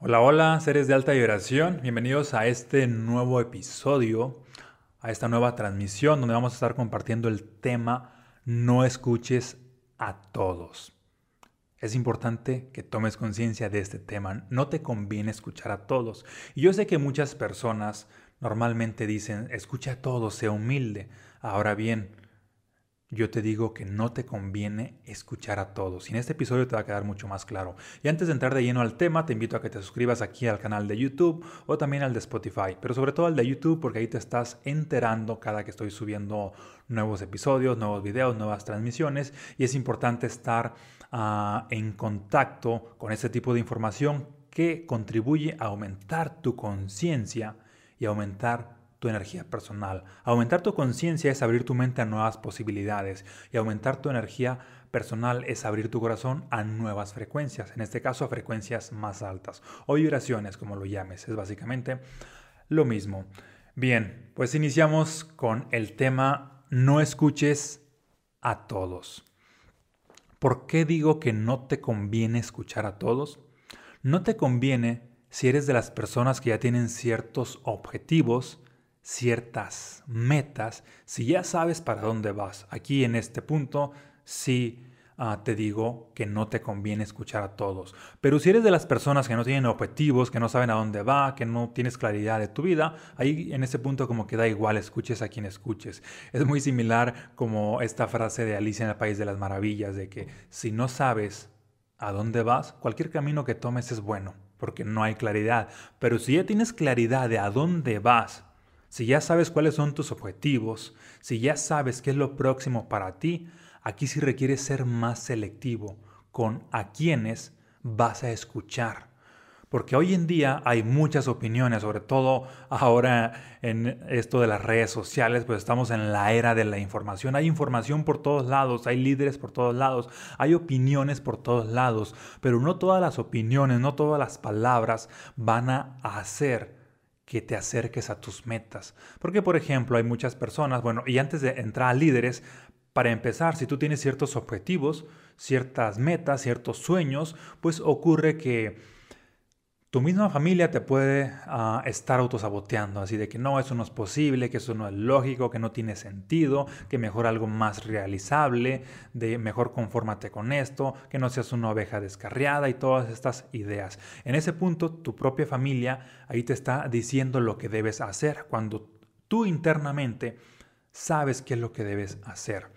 Hola, hola, seres de alta vibración. Bienvenidos a este nuevo episodio, a esta nueva transmisión donde vamos a estar compartiendo el tema No escuches a todos. Es importante que tomes conciencia de este tema. No te conviene escuchar a todos. Y yo sé que muchas personas normalmente dicen, escucha a todos, sea humilde. Ahora bien, yo te digo que no te conviene escuchar a todos. Y en este episodio te va a quedar mucho más claro. Y antes de entrar de lleno al tema, te invito a que te suscribas aquí al canal de YouTube o también al de Spotify. Pero sobre todo al de YouTube porque ahí te estás enterando cada que estoy subiendo nuevos episodios, nuevos videos, nuevas transmisiones. Y es importante estar uh, en contacto con este tipo de información que contribuye a aumentar tu conciencia y aumentar tu energía personal. Aumentar tu conciencia es abrir tu mente a nuevas posibilidades y aumentar tu energía personal es abrir tu corazón a nuevas frecuencias, en este caso a frecuencias más altas o vibraciones, como lo llames, es básicamente lo mismo. Bien, pues iniciamos con el tema no escuches a todos. ¿Por qué digo que no te conviene escuchar a todos? No te conviene si eres de las personas que ya tienen ciertos objetivos, ciertas metas, si ya sabes para dónde vas. Aquí en este punto sí ah, te digo que no te conviene escuchar a todos. Pero si eres de las personas que no tienen objetivos, que no saben a dónde va, que no tienes claridad de tu vida, ahí en ese punto como que da igual, escuches a quien escuches. Es muy similar como esta frase de Alicia en el País de las Maravillas, de que si no sabes a dónde vas, cualquier camino que tomes es bueno, porque no hay claridad. Pero si ya tienes claridad de a dónde vas, si ya sabes cuáles son tus objetivos, si ya sabes qué es lo próximo para ti, aquí sí requiere ser más selectivo con a quiénes vas a escuchar. Porque hoy en día hay muchas opiniones, sobre todo ahora en esto de las redes sociales, pues estamos en la era de la información. Hay información por todos lados, hay líderes por todos lados, hay opiniones por todos lados, pero no todas las opiniones, no todas las palabras van a hacer que te acerques a tus metas. Porque, por ejemplo, hay muchas personas, bueno, y antes de entrar a líderes, para empezar, si tú tienes ciertos objetivos, ciertas metas, ciertos sueños, pues ocurre que tu misma familia te puede uh, estar autosaboteando, así de que no, eso no es posible, que eso no es lógico, que no tiene sentido, que mejor algo más realizable, de mejor confórmate con esto, que no seas una oveja descarriada y todas estas ideas. En ese punto, tu propia familia ahí te está diciendo lo que debes hacer, cuando tú internamente sabes qué es lo que debes hacer.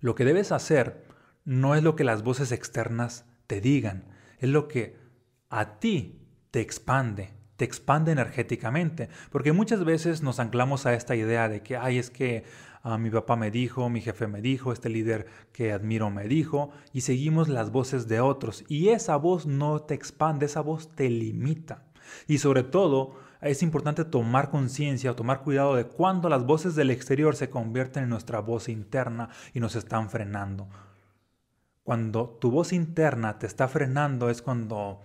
Lo que debes hacer no es lo que las voces externas te digan, es lo que a ti te expande, te expande energéticamente, porque muchas veces nos anclamos a esta idea de que, ay, es que ah, mi papá me dijo, mi jefe me dijo, este líder que admiro me dijo, y seguimos las voces de otros, y esa voz no te expande, esa voz te limita. Y sobre todo, es importante tomar conciencia o tomar cuidado de cuando las voces del exterior se convierten en nuestra voz interna y nos están frenando. Cuando tu voz interna te está frenando es cuando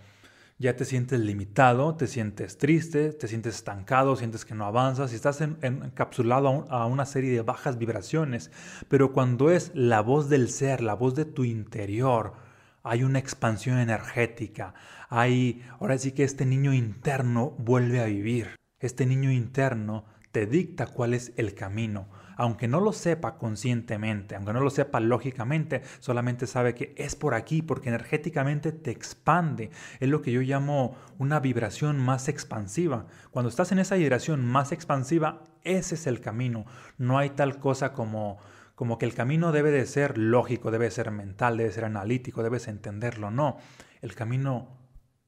ya te sientes limitado, te sientes triste, te sientes estancado, sientes que no avanzas y estás encapsulado a, una serie de bajas vibraciones. Pero cuando es la voz del ser, la voz de tu interior, hay una expansión energética, hay, ahora sí que este niño interno vuelve a vivir. Este niño interno te dicta cuál es el camino aunque no lo sepa conscientemente, aunque no lo sepa lógicamente, solamente sabe que es por aquí porque energéticamente te expande. Es lo que yo llamo una vibración más expansiva. Cuando estás en esa vibración más expansiva, ese es el camino. No hay tal cosa como como que el camino debe de ser lógico, debe ser mental, debe ser analítico, debes entenderlo. No, el camino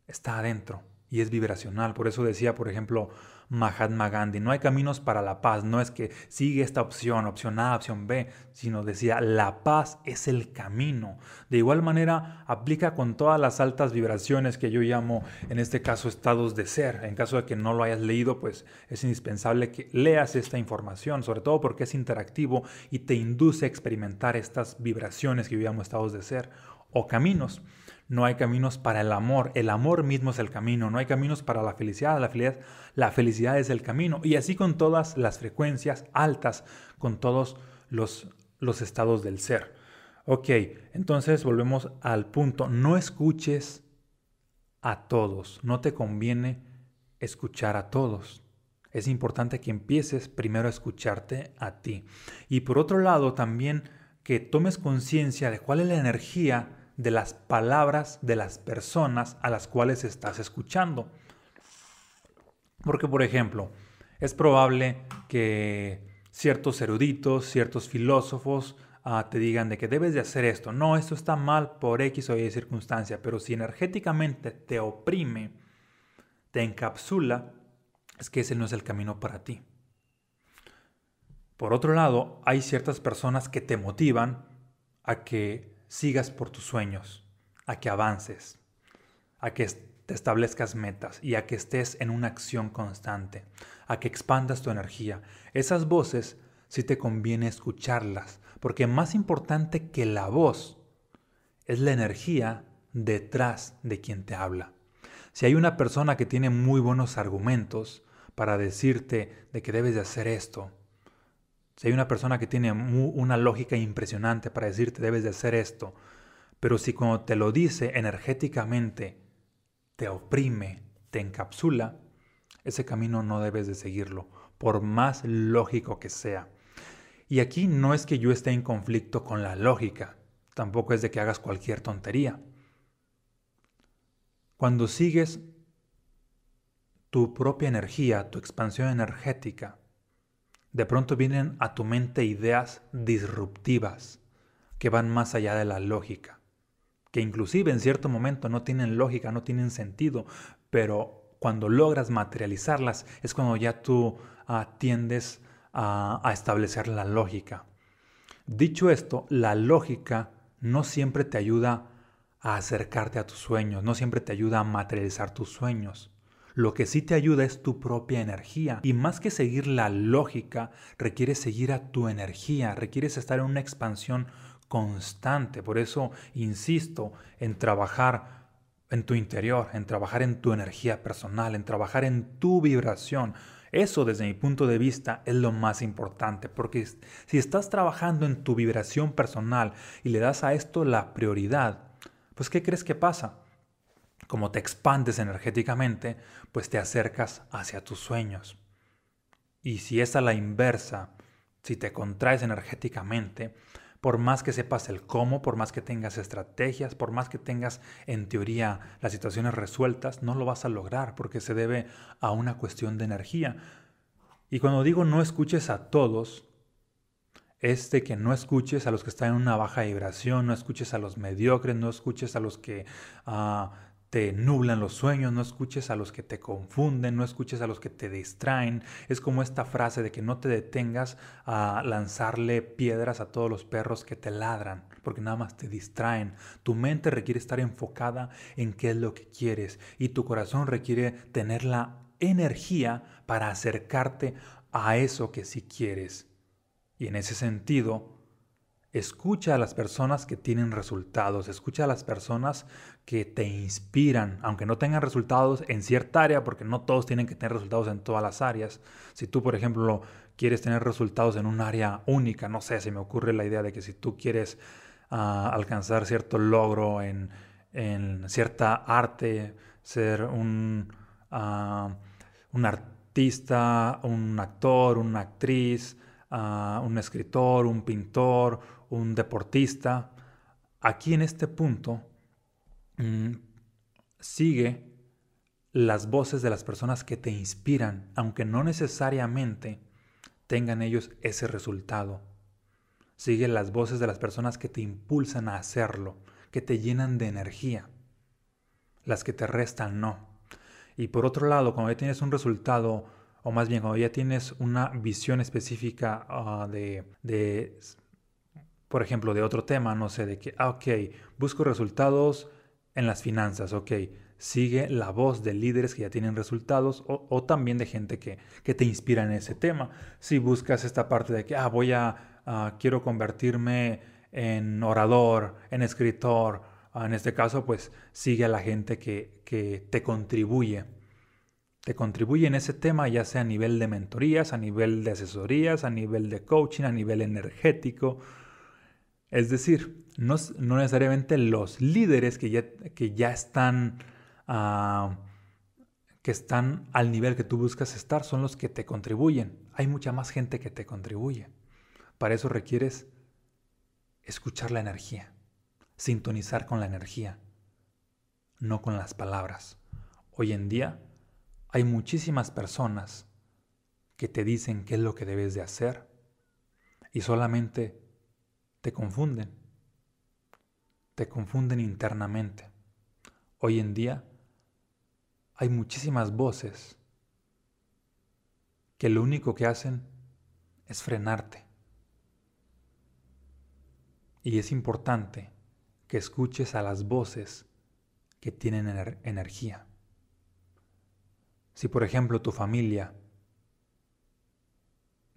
está adentro y es vibracional. Por eso decía, por ejemplo, Mahatma Gandhi. No hay caminos para la paz, no es que sigue esta opción, opción A, opción B, sino decía, la paz es el camino. De igual manera, aplica con todas las altas vibraciones que yo llamo, en este caso, estados de ser. En caso de que no lo hayas leído, pues es indispensable que leas esta información, sobre todo porque es interactivo y te induce a experimentar estas vibraciones que yo llamo estados de ser o caminos. No hay caminos para el amor. El amor mismo es el camino. No hay caminos para la felicidad. La felicidad, la felicidad es el camino. Y así con todas las frecuencias altas, con todos los, los estados del ser. Ok, entonces volvemos al punto. No escuches a todos, no te conviene escuchar a todos. Es importante que empieces primero a escucharte a ti. Y por otro lado, también que tomes conciencia de cuál es la energía de las palabras de las personas a las cuales estás escuchando. Porque, por ejemplo, es probable que ciertos eruditos, ciertos filósofos ah, te digan de que debes de hacer esto. No, esto está mal por X o Y circunstancia, pero si energéticamente te oprime, te encapsula, es que ese no es el camino para ti. Por otro lado, hay ciertas personas que te motivan a que sigas por tus sueños, a que avances, a que te establezcas metas y a que estés en una acción constante, a que expandas tu energía. Esas voces sí te conviene escucharlas, porque más importante que la voz es la energía detrás de quien te habla. Si hay una persona que tiene muy buenos argumentos para decirte de que debes de hacer esto, si hay una persona que tiene una lógica impresionante para decirte debes de hacer esto, pero si cuando te lo dice energéticamente te oprime, te encapsula, ese camino no debes de seguirlo, por más lógico que sea. Y aquí no es que yo esté en conflicto con la lógica, tampoco es de que hagas cualquier tontería. Cuando sigues tu propia energía, tu expansión energética, de pronto vienen a tu mente ideas disruptivas que van más allá de la lógica, que inclusive en cierto momento no tienen lógica, no tienen sentido, pero cuando logras materializarlas es cuando ya tú atiendes tiendes a, a establecer la lógica. Dicho esto, la lógica no siempre te ayuda a acercarte a tus sueños, no siempre te ayuda a materializar tus sueños. Lo que sí te ayuda es tu propia energía. Y más que seguir la lógica, requieres seguir a tu energía, requieres estar en una expansión constante. Por eso insisto en trabajar en tu interior, en trabajar en tu energía personal, en trabajar en tu vibración. Eso desde mi punto de vista es lo más importante, porque si estás trabajando en tu vibración personal y le das a esto la prioridad, pues ¿qué crees que pasa? Como te expandes energéticamente, pues te acercas hacia tus sueños. Y si es a la inversa, si te contraes energéticamente, por más que sepas el cómo, por más que tengas estrategias, por más que tengas en teoría las situaciones resueltas, no lo vas a lograr porque se debe a una cuestión de energía. Y cuando digo no escuches a todos, es de que no escuches a los que están en una baja vibración, no escuches a los mediocres, no escuches a los que ah, te nublan los sueños, no escuches a los que te confunden, no escuches a los que te distraen. Es como esta frase de que no te detengas a lanzarle piedras a todos los perros que te ladran, porque nada más te distraen. Tu mente requiere estar enfocada en qué es lo que quieres y tu corazón requiere tener la energía para acercarte a eso que sí quieres. Y en ese sentido, escucha a las personas que tienen resultados, escucha a las personas que te inspiran, aunque no tengan resultados en cierta área, porque no todos tienen que tener resultados en todas las áreas. Si tú, por ejemplo, quieres tener resultados en un área única, no sé, se me ocurre la idea de que si tú quieres ah, alcanzar cierto logro en, cierta arte, ser un, uh, un artista, un actor, una actriz, un escritor, un pintor, un deportista. Aquí en este punto mm, sigue las voces de las personas que te inspiran, aunque no necesariamente tengan ellos ese resultado. Sigue las voces de las personas que te impulsan a hacerlo, que te llenan de energía. Las que te restan no. Y por otro lado, cuando ya tienes un resultado o más bien cuando ya tienes una visión específica ah, de, de, por ejemplo, de otro tema, no sé, de que, ah, ok, busco resultados en las finanzas, ok, sigue la voz de líderes que ya tienen resultados o, también de gente que, que, te inspira en ese tema. Si buscas esta parte de que, ah, voy a, quiero convertirme en orador, en escritor, ah, en este caso, pues sigue a la gente que, que te contribuye te contribuye en ese tema, ya sea a nivel de mentorías, a nivel de asesorías, a nivel de coaching, a nivel energético. Es decir, no, necesariamente los líderes que ya, que ya están ah, que están al nivel que tú buscas estar son los que te contribuyen. Hay mucha más gente que te contribuye. Para eso requieres escuchar la energía, sintonizar con la energía, no con las palabras. Hoy en día hay muchísimas personas que te dicen qué es lo que debes de hacer y solamente te confunden, te confunden internamente. Hoy en día hay muchísimas voces que lo único que hacen es frenarte. Y es importante que escuches a las voces que tienen energía. Si por ejemplo tu familia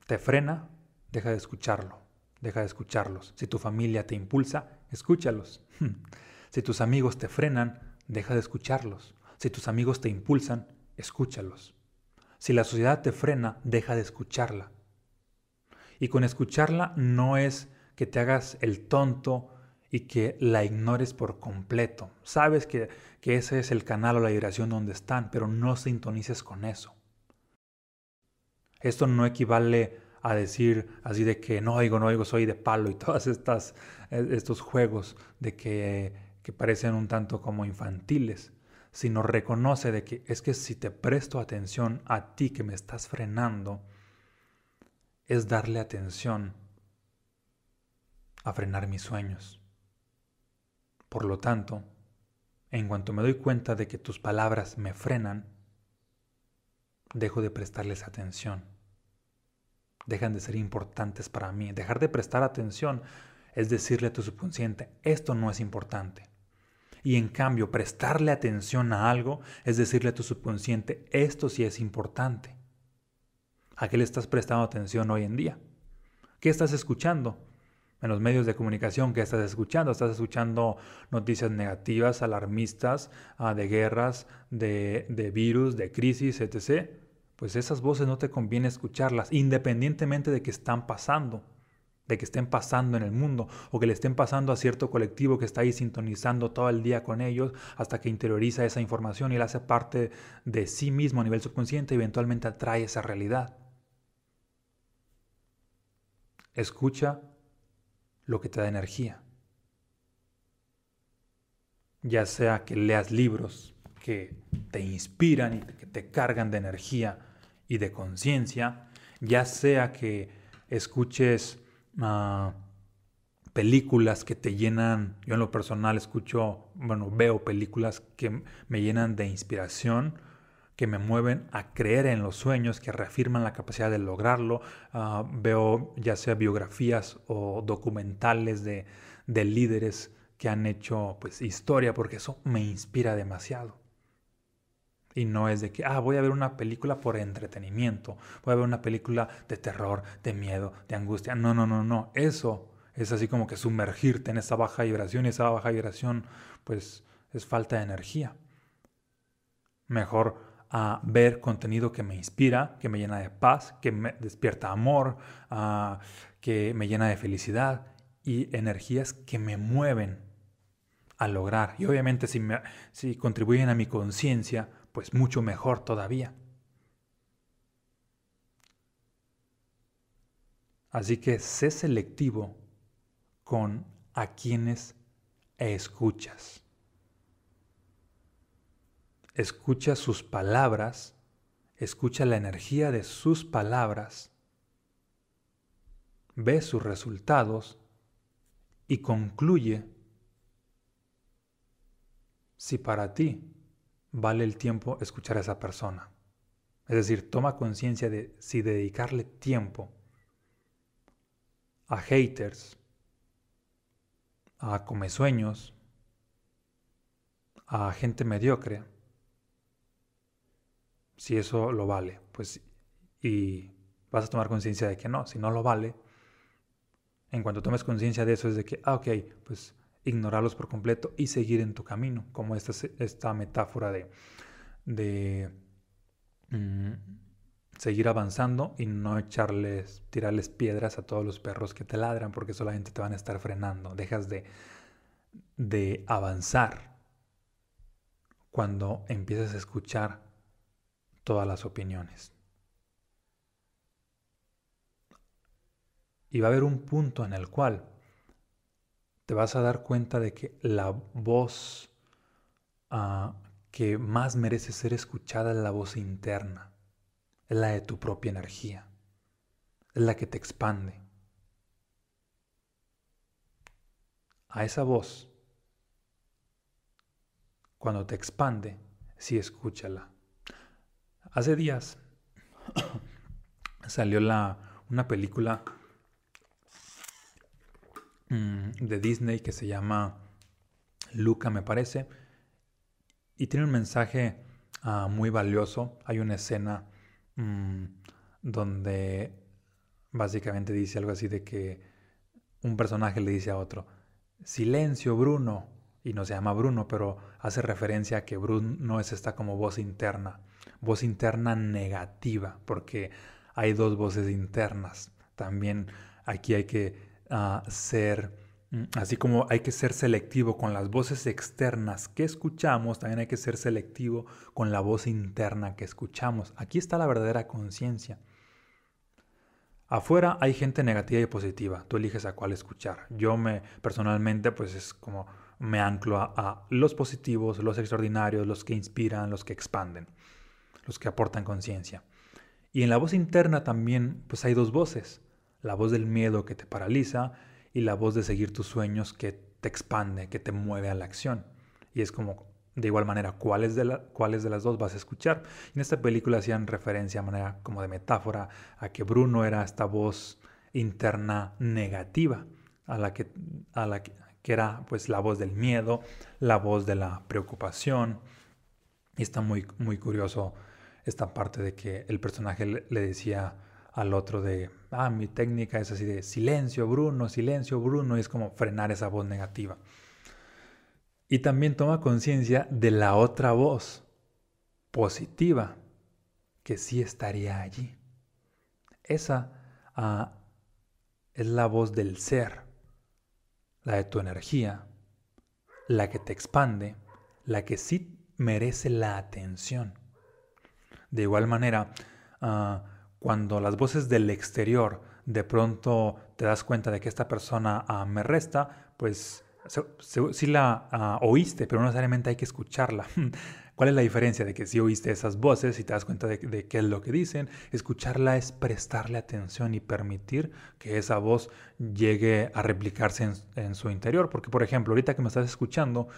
te frena, deja de escucharlo, deja de escucharlos. Si tu familia te impulsa, escúchalos. si tus amigos te frenan, deja de escucharlos. Si tus amigos te impulsan, escúchalos. Si la sociedad te frena, deja de escucharla. Y con escucharla no es que te hagas el tonto y que la ignores por completo. Sabes que, que ese es el canal o la vibración donde están, pero no sintonices con eso. Esto no equivale a decir así de que no oigo, no oigo, soy de palo y todas estas eh, estos juegos de que, que parecen un tanto como infantiles sino reconoce de que es que si te presto atención a ti que me estás frenando, es darle atención a frenar mis sueños. Por lo tanto, en cuanto me doy cuenta de que tus palabras me frenan, dejo de prestarles atención. Dejan de ser importantes para mí. Dejar de prestar atención es decirle a tu subconsciente, esto no es importante. Y en cambio, prestarle atención a algo es decirle a tu subconsciente, esto sí es importante. ¿A qué le estás prestando atención hoy en día? ¿Qué estás escuchando? En los medios de comunicación, ¿qué estás escuchando? ¿Estás escuchando noticias negativas, alarmistas, ah, de guerras, de, de virus, de crisis, etc.? Pues esas voces no te conviene escucharlas, independientemente de que están pasando de que estén pasando en el mundo o que le estén pasando a cierto colectivo que está ahí sintonizando todo el día con ellos hasta que interioriza esa información y la hace parte de sí mismo a nivel subconsciente y eventualmente atrae esa realidad. Escucha lo que te da energía. Ya sea que leas libros que te inspiran y que te cargan de energía y de conciencia, ya sea que escuches películas que te llenan, yo en lo personal escucho, bueno, veo películas que me llenan de inspiración, que me mueven a creer en los sueños, que reafirman la capacidad de lograrlo. Ah, veo ya sea biografías o documentales de, de líderes que han hecho pues historia, porque eso me inspira demasiado. Y no es de que, ah, voy a ver una película por entretenimiento, voy a ver una película de terror, de miedo, de angustia. No, no, no, no. Eso es así como que sumergirte en esa baja vibración y esa baja vibración pues es falta de energía. Mejor a ver contenido que me inspira, que me llena de paz, que me despierta amor, que me llena de felicidad y energías que me mueven a lograr. Y obviamente si, me, si contribuyen a mi conciencia, pues mucho mejor todavía. Así que sé selectivo con a quienes escuchas. Escucha sus palabras, escucha la energía de sus palabras, ve sus resultados y concluye si para ti vale el tiempo escuchar a esa persona. Es decir, toma conciencia de si dedicarle tiempo a haters, a comesueños, a gente mediocre, si eso lo vale, pues y vas a tomar conciencia de que no, si no lo vale, en cuanto tomes conciencia de eso es de que, ah, ok, pues ignorarlos por completo y seguir en tu camino, como esta, esta metáfora de, de mm, seguir avanzando y no echarles, tirarles piedras a todos los perros que te ladran porque solamente te van a estar frenando. Dejas de, de avanzar cuando empiezas a escuchar todas las opiniones. Y va a haber un punto en el cual te vas a dar cuenta de que la voz ah, que más merece ser escuchada es la voz interna, es la de tu propia energía, es la que te expande. A esa voz, cuando te expande, sí escúchala. Hace días salió la, una película de Disney que se llama Luca, me parece, y tiene un mensaje ah, muy valioso. Hay una escena mm, donde básicamente dice algo así de que un personaje le dice a otro, silencio Bruno, y no se llama Bruno, pero hace referencia a que Bruno es esta como voz interna, voz interna negativa, porque hay dos voces internas. También aquí hay que ser, mm, así como hay que ser selectivo con las voces externas que escuchamos, también hay que ser selectivo con la voz interna que escuchamos. Aquí está la verdadera conciencia. Afuera hay gente negativa y positiva, tú eliges a cuál escuchar. Yo me personalmente pues es como me anclo a los positivos, los extraordinarios, los que inspiran, los que expanden, los que aportan conciencia. Y en la voz interna también pues hay dos voces la voz del miedo que te paraliza y la voz de seguir tus sueños que te expande, que te mueve a la acción. Y es como, de igual manera, ¿cuáles de, de las dos vas a escuchar? En esta película hacían referencia a manera como de metáfora a que Bruno era esta voz interna negativa, a la que, a la que, era pues la voz del miedo, la voz de la preocupación. Y está muy, muy curioso esta parte de que el personaje le decía al otro de, ah, mi técnica es así de silencio, Bruno, silencio, Bruno, y es como frenar esa voz negativa. Y también toma conciencia de la otra voz positiva que sí estaría allí. Esa ah, es la voz del ser, la de tu energía, la que te expande, la que sí merece la atención. De igual manera, uh, cuando las voces del exterior de pronto te das cuenta de que esta persona ah, me resta, pues sí la ah, oíste, pero no necesariamente hay que escucharla. ¿Cuál es la diferencia de que si oíste esas voces y te das cuenta de, qué es lo que dicen? Escucharla es prestarle atención y permitir que esa voz llegue a replicarse en, en su interior. Porque, por ejemplo, ahorita que me estás escuchando,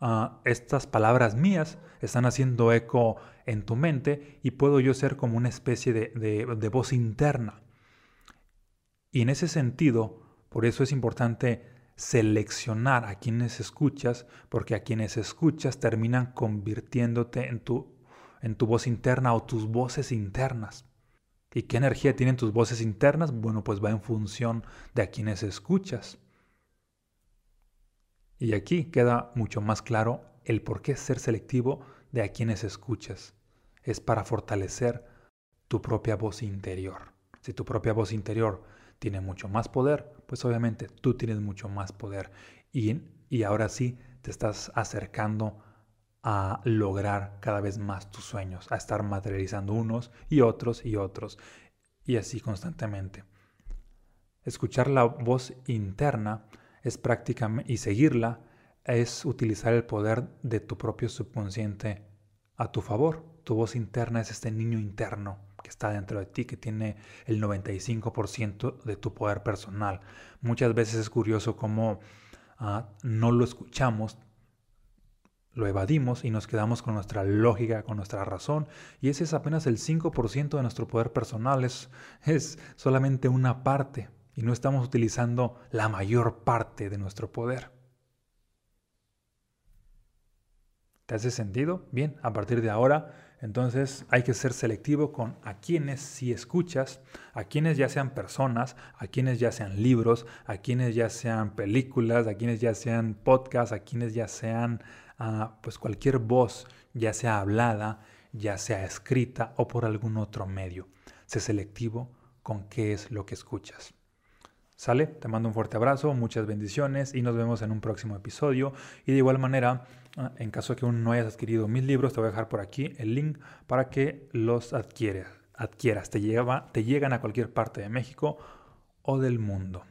Ah, estas palabras mías están haciendo eco en tu mente y puedo yo ser como una especie de, voz interna. Y en ese sentido, por eso es importante seleccionar a quienes escuchas, porque a quienes escuchas terminan convirtiéndote en tu, en tu voz interna o tus voces internas. ¿Y qué energía tienen tus voces internas? Bueno, pues va en función de a quienes escuchas. Y aquí queda mucho más claro el por qué ser selectivo de a quienes escuchas. Es para fortalecer tu propia voz interior. Si tu propia voz interior tiene mucho más poder, pues obviamente tú tienes mucho más poder. Y, y ahora sí te estás acercando a lograr cada vez más tus sueños, a estar materializando unos y otros y otros, y así constantemente. Escuchar la voz interna es prácticamente, y seguirla es utilizar el poder de tu propio subconsciente a tu favor. Tu voz interna es este niño interno que está dentro de ti, que tiene el 95% de tu poder personal. Muchas veces es curioso cómo ah, no lo escuchamos, lo evadimos y nos quedamos con nuestra lógica, con nuestra razón, y ese es apenas el 5% de nuestro poder personal, es, es solamente una parte y no estamos utilizando la mayor parte de nuestro poder. ¿Te hace sentido? Bien, a partir de ahora, entonces hay que ser selectivo con a quienes sí escuchas, a quienes ya sean personas, a quienes ya sean libros, a quienes ya sean películas, a quienes ya sean podcasts, a quienes ya sean ah, pues cualquier voz, ya sea hablada, ya sea escrita o por algún otro medio. Sé selectivo con qué es lo que escuchas. ¿Sale? Te mando un fuerte abrazo, muchas bendiciones y nos vemos en un próximo episodio. Y de igual manera, en caso de que aún no hayas adquirido mis libros, te voy a dejar por aquí el link para que los adquieras. adquieras. Te, te llegan a cualquier parte de México o del mundo.